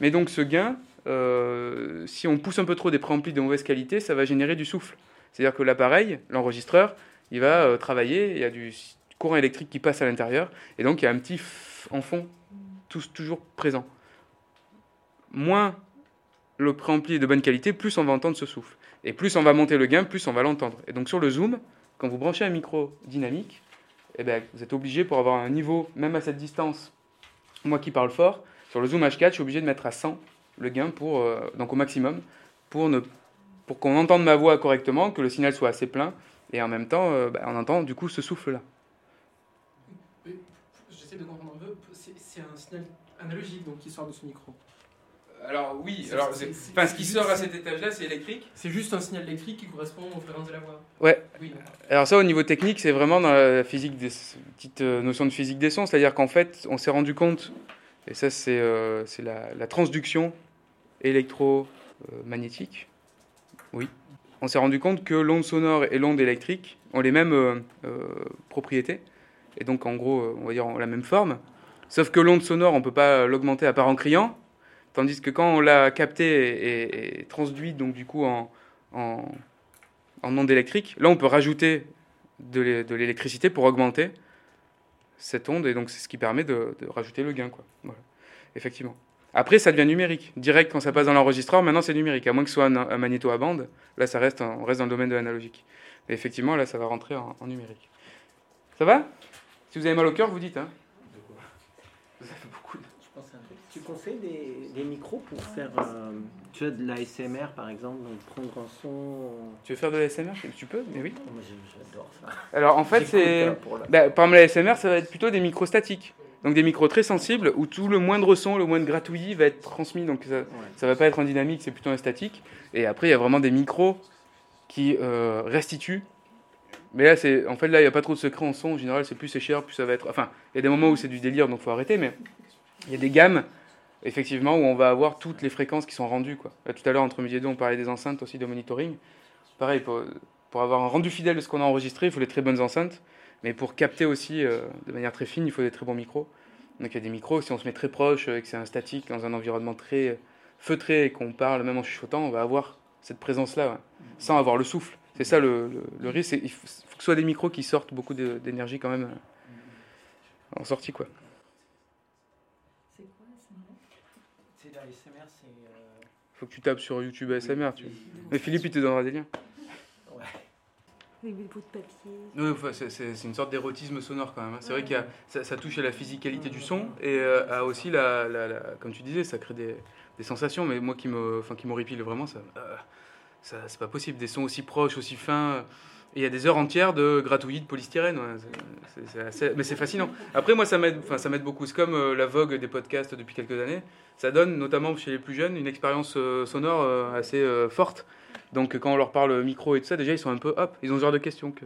Mais donc ce gain, euh, si on pousse un peu trop des préamplis de mauvaise qualité, ça va générer du souffle. C'est-à-dire que l'appareil, l'enregistreur, il va travailler, il y a du courant électrique qui passe à l'intérieur, et donc il y a un petit en fond, toujours présent. Moins le préampli est de bonne qualité, plus on va entendre ce souffle. Et plus on va monter le gain, plus on va l'entendre. Et donc sur le zoom, quand vous branchez un micro dynamique, eh ben, vous êtes obligé pour avoir un niveau, même à cette distance, moi qui parle fort, sur le zoom H4, je suis obligé de mettre à 100 le gain pour, euh, donc au maximum, pour, pour qu'on entende ma voix correctement, que le signal soit assez plein, et en même temps, euh, ben, on entend du coup ce souffle-là. J'essaie de comprendre un peu, c'est un signal analogique donc, qui sort de ce micro. Alors oui, alors, enfin, ce qui sort à cet étage-là, c'est électrique. C'est juste un signal électrique qui correspond aux fréquences de la voix. Ouais. Alors ça, au niveau technique, c'est vraiment dans la physique, des petite euh, notion de physique des sons, c'est-à-dire qu'en fait, on s'est rendu compte, et ça c'est euh, la, transduction électromagnétique. oui. On s'est rendu compte que l'onde sonore et l'onde électrique ont les mêmes euh, propriétés, et donc en gros, on va dire, ont la même forme. Sauf que l'onde sonore, on ne peut pas l'augmenter à part en criant, Tandis que quand on l'a capté et, transduit donc du coup en, en, onde électrique, là on peut rajouter de l'électricité pour augmenter cette onde et donc c'est ce qui permet de, rajouter le gain quoi. Effectivement. Après ça devient numérique. Direct quand ça passe dans l'enregistreur, maintenant c'est numérique. À moins que ce soit un, magnéto à bande, là ça reste, on reste dans le domaine de l'analogique. effectivement là ça va rentrer en, numérique. Ça va? Si vous avez mal au cœur, vous dites. Hein. Beaucoup. Tu conseilles des, des micros pour faire euh, tu vois, de l'ASMR par exemple, donc prendre un son. Tu veux faire de l'ASMR Tu peux, mais oui. J'adore ça. Alors en fait, c'est. hein, la- Bah, par exemple, l'ASMR, ça va être plutôt des micros statiques. Donc des micros très sensibles où tout le moindre son, le moindre gratouillis va être transmis. Donc ça, ça va pas être en dynamique, c'est plutôt un statique. Et après, il y a vraiment des micros qui euh, restituent. Mais là, c'est en fait, là, il n'y a pas trop de secret en son. En général, c'est plus c'est cher, plus ça va être. Enfin, il y a des moments où c'est du délire, donc faut arrêter. Mais il y a des gammes, effectivement, où on va avoir toutes les fréquences qui sont rendues. Là, tout à l'heure, entre midi et deux, on parlait des enceintes aussi de monitoring. Pareil, pour, avoir un rendu fidèle de ce qu'on a enregistré, il faut des très bonnes enceintes. Mais pour capter aussi euh, de manière très fine, il faut des très bons micros. Donc il y a des micros, si on se met très proche euh, et que c'est un statique dans un environnement très feutré et qu'on parle même en chuchotant, on va avoir cette présence-là, sans avoir le souffle. C'est ça le, risque. Il faut, que ce soit des micros qui sortent beaucoup d'énergie quand même euh, en sortie. quoi. C'est de l'ASMR, c'est. euh, faut que tu tapes sur YouTube ASMR. Tu... Mais Philippe, il te donnera des liens. Ouais. Avec des bouts de papier. Oui, enfin, c'est- c'est c'est une sorte d'érotisme sonore quand même. hein. C'est vrai qu'il y a- ça, ça touche à la physicalité du son et euh, à aussi, la, la- la- comme tu disais, ça crée des, des sensations. Mais moi qui me, enfin, qui m'horripile vraiment, ça, euh, ça c'est pas possible. Des sons aussi proches, aussi fins. Et il y a des heures entières de gratouillis de polystyrène. ouais. Assez- mais c'est fascinant. Après, moi, ça m'aide enfin, ça m'aide beaucoup. C'est comme euh, la vogue des podcasts depuis quelques années. Ça donne, notamment chez les plus jeunes, une expérience euh, sonore euh, assez forte. Donc, quand on leur parle micro et tout ça, déjà, ils sont un peu hop, ils ont ce genre de questions que.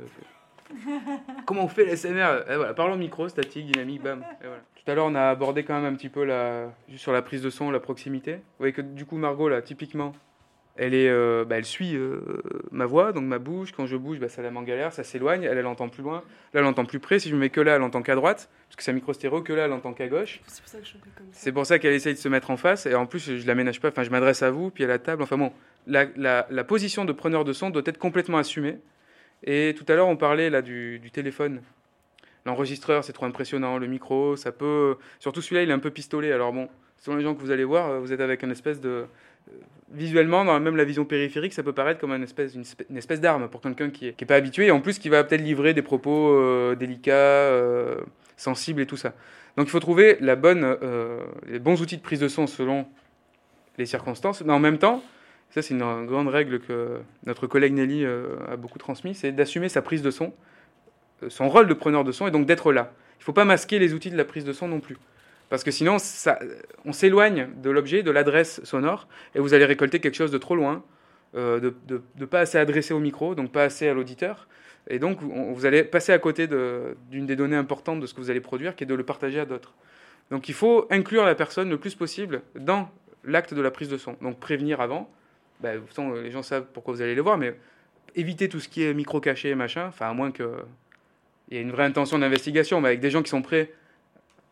Comment on fait l'ASMR Eh voilà, Parlons micro, statique, dynamique, bam. Et voilà. Tout à l'heure, on a abordé quand même un petit peu la, sur la prise de son, la proximité. Vous voyez que du coup, Margot, là, typiquement, elle, est, euh, bah, elle suit euh, ma voix, donc ma bouche. Quand je bouge, bah, ça la met en galère, ça s'éloigne. Elle, elle entend plus loin. Là, elle entend plus près. Si je me mets que là, elle entend qu'à droite, parce que c'est un micro stéréo, que là, elle entend qu'à gauche. C'est pour ça que je comme ça. C'est pour ça qu'elle essaye de se mettre en face. Et en plus, je l'aménage pas. Enfin, je m'adresse à vous, puis à la table. Enfin bon, la, la- la position de preneur de son doit être complètement assumée. Et tout à l'heure, on parlait là du, du téléphone. L'enregistreur, c'est trop impressionnant. Le micro, ça peut. Surtout celui-là, il est un peu pistolet. Alors bon, selon les gens que vous allez voir, euh, vous êtes avec une espèce de. Visuellement, dans même la vision périphérique, ça peut paraître comme une espèce, une espèce, d'arme pour quelqu'un qui n'est qui est pas habitué et en plus qui va peut-être livrer des propos euh, délicats, euh, sensibles et tout ça. Donc il faut trouver la bonne, euh, les bons outils de prise de son selon les circonstances, mais en même temps, ça c'est une grande règle que notre collègue Nelly a beaucoup transmis, c'est d'assumer sa prise de son, son rôle de preneur de son et donc d'être là. Il ne faut pas masquer les outils de la prise de son non plus. Parce que sinon, on s'éloigne de l'objet, de l'adresse sonore, et vous allez récolter quelque chose de trop loin, euh, de, pas assez adressé au micro, donc pas assez à l'auditeur. Et donc, on- vous allez passer à côté d'une des données importantes de ce que vous allez produire, qui est de le partager à d'autres. Donc, il faut inclure la personne le plus possible dans l'acte de la prise de son. Donc, prévenir avant. Ben, toute façon, les gens savent pourquoi vous allez les voir, mais éviter tout ce qui est micro caché, machin, enfin, à moins qu'il y ait une vraie intention d'investigation, mais avec des gens qui sont prêts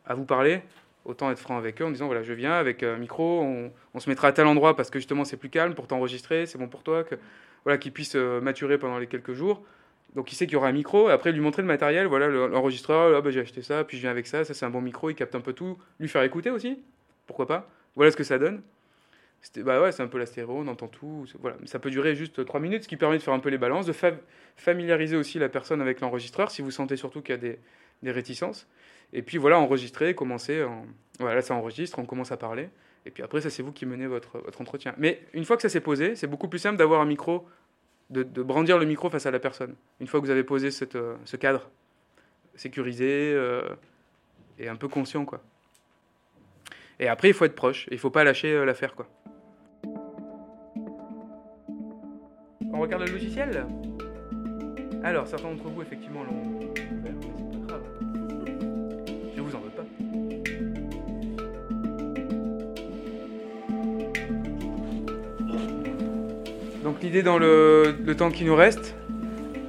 à vous parler, autant être franc avec eux en disant voilà, je viens avec un micro, on, on se mettra à tel endroit parce que justement c'est plus calme pour t'enregistrer, c'est bon pour toi, que voilà, qu'ils puissent euh, maturer pendant les quelques jours. Donc il sait qu'il y aura un micro, et après lui montrer le matériel, voilà, le- l'enregistreur, ah, bah, j'ai acheté ça, puis je viens avec ça, ça c'est un bon micro, il capte un peu tout, lui faire écouter aussi, pourquoi pas, voilà ce que ça donne. Bah ouais, c'est un peu la stéréo, on entend tout. Voilà. Ça peut durer juste 3 minutes, ce qui permet de faire un peu les balances, de fa- familiariser aussi la personne avec l'enregistreur, si vous sentez surtout qu'il y a des, des réticences. Et puis voilà, enregistrer, commencer. En... Voilà, là ça enregistre, on commence à parler. Et puis après, ça c'est vous qui menez votre, votre entretien. Mais une fois que ça s'est posé, c'est beaucoup plus simple d'avoir un micro, de, brandir le micro face à la personne. Une fois que vous avez posé cette, euh, ce cadre sécurisé euh, et un peu conscient, quoi. Et après, il faut être proche, il faut pas lâcher euh, l'affaire, quoi. On regarde le logiciel? Alors, certains d'entre vous, effectivement, l'ont Donc l'idée dans le, temps qui nous reste,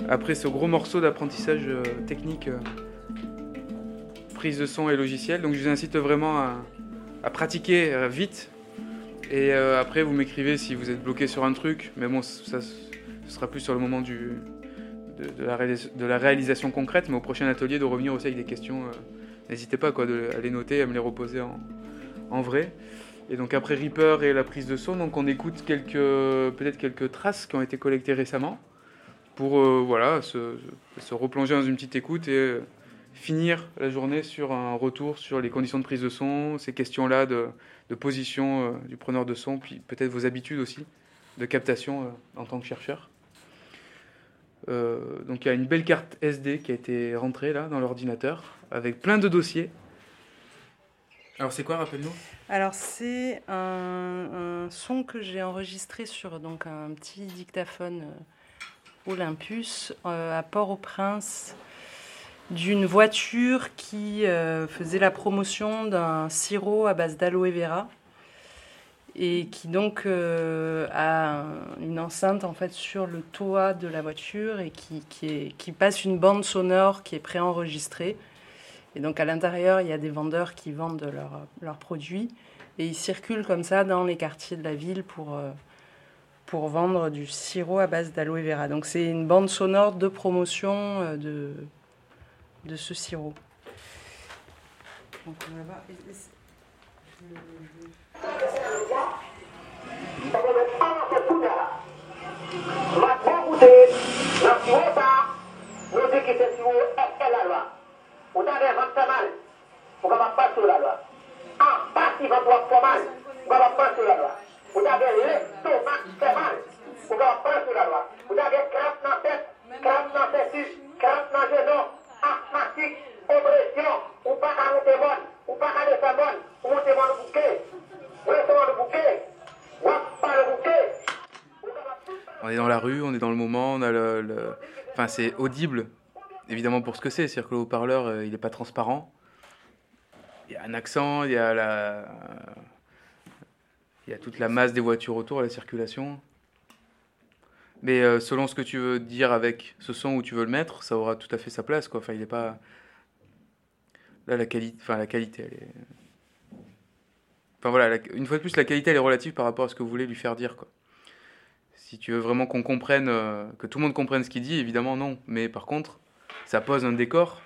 après ce gros morceau d'apprentissage euh, technique, euh, prise de son et logiciel, donc je vous incite vraiment à, pratiquer euh, vite. Et après, vous m'écrivez si vous êtes bloqué sur un truc, mais bon, ça, ce sera plus sur le moment de, la, réalisation concrète, mais au prochain atelier, de revenir aussi avec des questions. N'hésitez pas à les noter, à me les reposer en vrai. Et donc après Reaper et la prise de son, donc on écoute quelques, peut-être quelques traces qui ont été collectées récemment pour euh, voilà, se, replonger dans une petite écoute et euh, finir la journée sur un retour sur les conditions de prise de son, ces questions-là de, position euh, du preneur de son, puis peut-être vos habitudes aussi de captation en tant que chercheur. Donc il y a une belle carte SD qui a été rentrée là dans l'ordinateur avec plein de dossiers. Alors c'est quoi, rappelle-nous? Alors c'est un, son que j'ai enregistré sur un petit dictaphone Olympus à Port-au-Prince d'une voiture qui euh, faisait la promotion d'un sirop à base d'aloe vera et qui donc euh, a une enceinte en fait sur le toit de la voiture et qui, qui passe une bande sonore qui est préenregistrée. Et donc à l'intérieur, il y a des vendeurs qui vendent leurs produits et ils circulent comme ça dans les quartiers de la ville pour, euh, pour vendre du sirop à base d'aloe vera. Donc c'est une bande sonore de promotion de de ce sirop. Donc on va voir. Avez rentré mal, vous n'avez pas sur la loi. En partie, votre loi fait mal, vous n'avez pas sur la loi. Vous avez l'estomac fait mal, vous n'avez pas sur la loi. Vous avez crampe dans la tête, crampe dans la tête, crampe dans le genou, asthmatique, oppression, ou pas à monter bonne, ou pas à descendre bonne, ou monter ou ou le bouquet. On est dans la rue, on est dans le moment, on a le, le... enfin c'est audible, évidemment pour ce que c'est, c'est-à-dire que le haut-parleur euh, il n'est pas transparent. Il y a un accent, il y a la, il y a toute la masse des voitures autour, la circulation. Mais euh, selon ce que tu veux dire avec ce son où tu veux le mettre, ça aura tout à fait sa place. Quoi. Enfin, il est pas. Là, la, qualité, enfin, la qualité, elle est. Enfin voilà, une fois de plus, la qualité, elle est relative par rapport à ce que vous voulez lui faire dire. Quoi. Si tu veux vraiment qu'on comprenne, euh, que tout le monde comprenne ce qu'il dit, évidemment, non. Mais par contre, ça pose un décor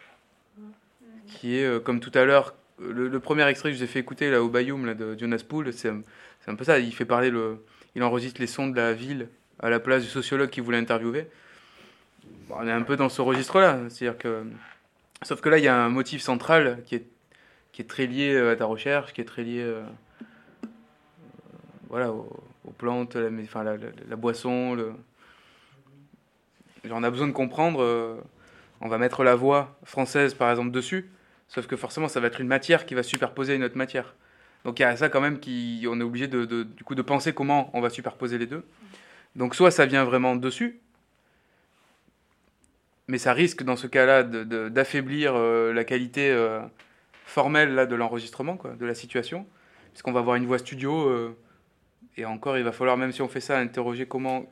qui est, euh, comme tout à l'heure, le, premier extrait que je vous ai fait écouter là, au Bayoum là, de Jonas Pool, c'est un peu ça. Il fait parler le. Il enregistre les sons de la ville à la place du sociologue qui voulait interviewer. on est un peu dans ce registre-là. Que. Sauf que là, il y a un motif central qui est, qui est très lié à ta recherche, qui est très lié euh, voilà, aux, plantes, la, boisson. Le... on a besoin de comprendre. Euh, on va mettre la voix française, par exemple, dessus. Sauf que forcément, ça va être une matière qui va superposer une autre matière. Donc il y a ça quand même qui, on est obligé de, du coup de penser comment on va superposer les deux. Donc soit ça vient vraiment dessus, mais ça risque dans ce cas-là d'affaiblir euh, la qualité euh, formelle là, de l'enregistrement, de la situation, puisqu'on va avoir une voix studio, euh, et encore il va falloir, même si on fait ça, interroger comment,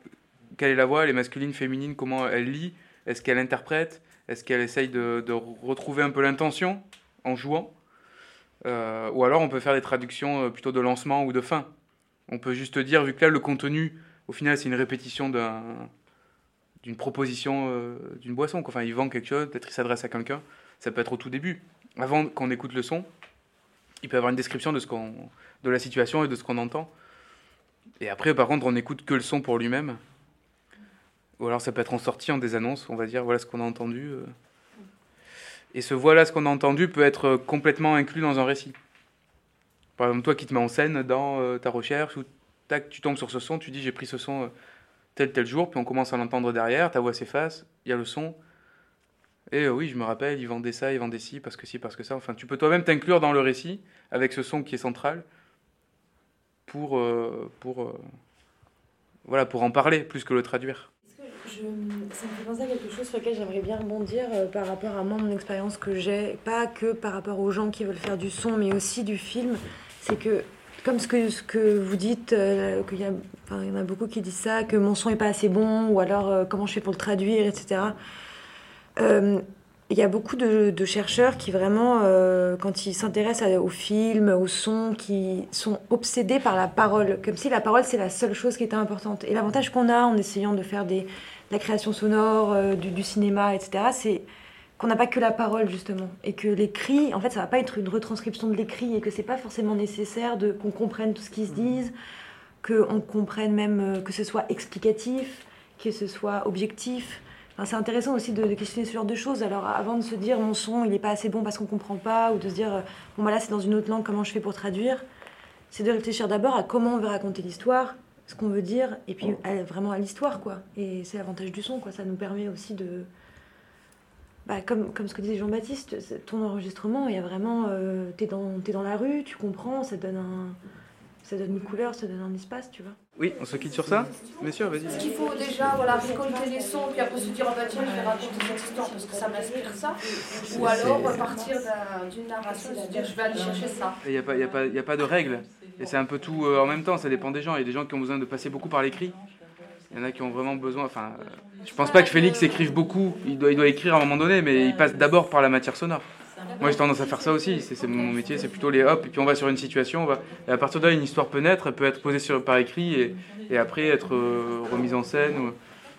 quelle est la voix, elle est masculine, féminine, comment elle lit, est-ce qu'elle interprète, est-ce qu'elle essaye de, retrouver un peu l'intention en jouant, ou alors on peut faire des traductions plutôt de lancement ou de fin. On peut juste dire, vu que là le contenu au final, c'est une répétition d'une proposition euh, d'une boisson. Enfin, il vend quelque chose, peut-être il s'adresse à quelqu'un. Ça peut être au tout début. Avant qu'on écoute le son, il peut avoir une description de, ce qu'on, de la situation et de ce qu'on entend. Et après, par contre, on n'écoute que le son pour lui-même. Ou alors ça peut être en sortie, en des annonces, on va dire voilà ce qu'on a entendu. Euh. Et ce voilà ce qu'on a entendu peut être complètement inclus dans un récit. Par exemple, toi qui te mets en scène dans euh, ta recherche ou tu tombes sur ce son, tu dis j'ai pris ce son euh, tel tel jour, puis on commence à l'entendre derrière, ta voix s'efface, il y a le son. Et euh, oui, je me rappelle, ils vendaient ça, ils vendaient ci, parce que ci, parce que ça. Enfin, tu peux toi-même t'inclure dans le récit avec ce son qui est central pour, euh, pour, voilà, pour en parler plus que le traduire. Je, ça me fait penser à quelque chose sur lequel j'aimerais bien rebondir par rapport à mon expérience que j'ai, pas que par rapport aux gens qui veulent faire du son, mais aussi du film. C'est que comme ce que, vous dites, euh, qu'il y, en a beaucoup qui disent ça, que mon son n'est pas assez bon, ou alors euh, comment je fais pour le traduire, etc. Euh, il y a beaucoup de, chercheurs qui vraiment, quand ils s'intéressent au film, au son, qui sont obsédés par la parole, comme si la parole c'est la seule chose qui était importante. Et l'avantage qu'on a en essayant de faire des, de la création sonore, du, du, cinéma, etc., c'est qu'on n'a pas que la parole justement et que l'écrit en fait ça va pas être une retranscription de l'écrit et que c'est pas forcément nécessaire de qu'on comprenne tout ce qui se dise que on comprenne même euh, que ce soit explicatif que ce soit objectif c'est intéressant aussi de, questionner ce genre de choses. Alors avant de se dire mon son il n'est pas assez bon parce qu'on comprend pas, ou de se dire euh, bon bah là c'est dans une autre langue, comment je fais pour traduire, c'est de réfléchir d'abord à comment on veut raconter l'histoire, ce qu'on veut dire, et puis vraiment à l'histoire quoi. Et c'est l'avantage du son quoi, ça nous permet aussi de bah, comme, comme ce que disait Jean-Baptiste, ton enregistrement, il y a vraiment, euh, t'es dans, es dans la rue, tu comprends, ça donne un, ça donne une couleur, ça donne un espace, tu vois. Oui, on se quitte sur ça Monsieur, vas-y. Ce qu'il faut déjà, voilà, récolter les sons, puis après se dire, oh bah tiens, je vais raconter cette histoire parce que ça m'inspire ça. Ou alors partir d'une narration se dire, je vais aller chercher ça. Il n'y a, pas, y a, pas, y a pas de règles. Et c'est un peu tout euh, en même temps, ça dépend des gens. Il y a des gens qui ont besoin de passer beaucoup par l'écrit. Il y en a qui ont vraiment besoin. Enfin, euh, je pense pas que Félix écrive beaucoup. Il doit, il doit écrire à un moment donné, mais il passe d'abord par la matière sonore. Moi, j'ai tendance à faire ça aussi. C'est mon métier, c'est plutôt les hop, et puis on va sur une situation. On va... Et à partir de là, une histoire peut naître, elle peut être posée sur, par écrit et, et après être euh, remise en scène.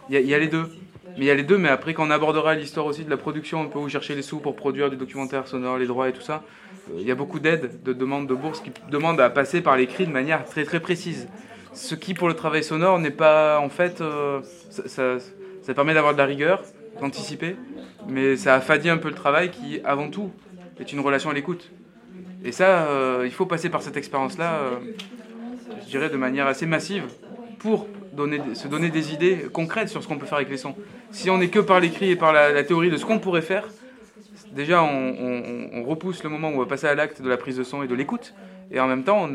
Il y, a, les deux. Mais il y a les deux, mais après, quand on abordera l'histoire aussi de la production, on peut où chercher les sous pour produire du documentaire sonore, les droits et tout ça. Euh, il y a beaucoup d'aides, de demandes de bourse qui demandent à passer par l'écrit de manière très très précise. Ce qui, pour le travail sonore, n'est pas en fait. Euh, ça, permet d'avoir de la rigueur, d'anticiper, mais ça affadit un peu le travail qui, avant tout, est une relation à l'écoute. Et ça, euh, il faut passer par cette expérience-là, je dirais, de manière assez massive, pour se donner des idées concrètes sur ce qu'on peut faire avec les sons. Si on n'est que par l'écrit et par la, théorie de ce qu'on pourrait faire, déjà on, repousse le moment où on va passer à l'acte de la prise de son et de l'écoute, et en même temps,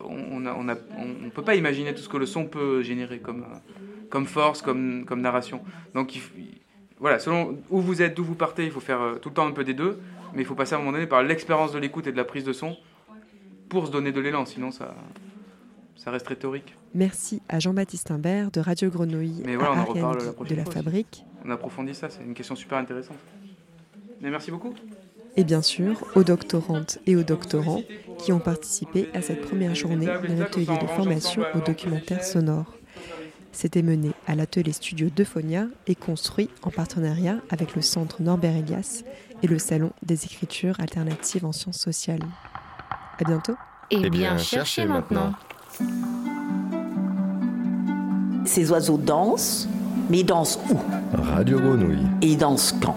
on ne peut pas imaginer tout ce que le son peut générer comme, force, comme, comme narration. Donc voilà, selon où vous êtes, d'où vous partez, il faut faire euh, tout le temps un peu des deux, mais il faut passer à un moment donné par l'expérience de l'écoute et de la prise de son pour se donner de l'élan, sinon ça, ça reste rhétorique. Merci à Jean-Baptiste Imbert de Radio Grenouille, mais voilà, à on en de la Fabrique. On approfondit ça, c'est une question super intéressante. Mais merci beaucoup. Et bien sûr, aux doctorantes et aux doctorants qui ont participé à cette première journée de l'atelier de formation au documentaire sonore. C'était mené à l'atelier studio d'Euphonia et construit en partenariat avec le centre Norbert Elias et le salon des écritures alternatives en sciences sociales. À bientôt. Et eh bien, cherchez maintenant. Ces oiseaux dansent, mais dansent où? Radio Grenouille. Et dansent quand?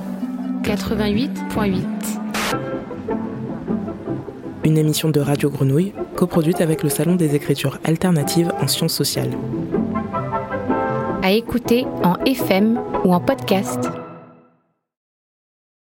88.8. Une émission de Radio Grenouille, coproduite avec le Salon des écritures alternatives en sciences sociales à écouter en FM ou en podcast.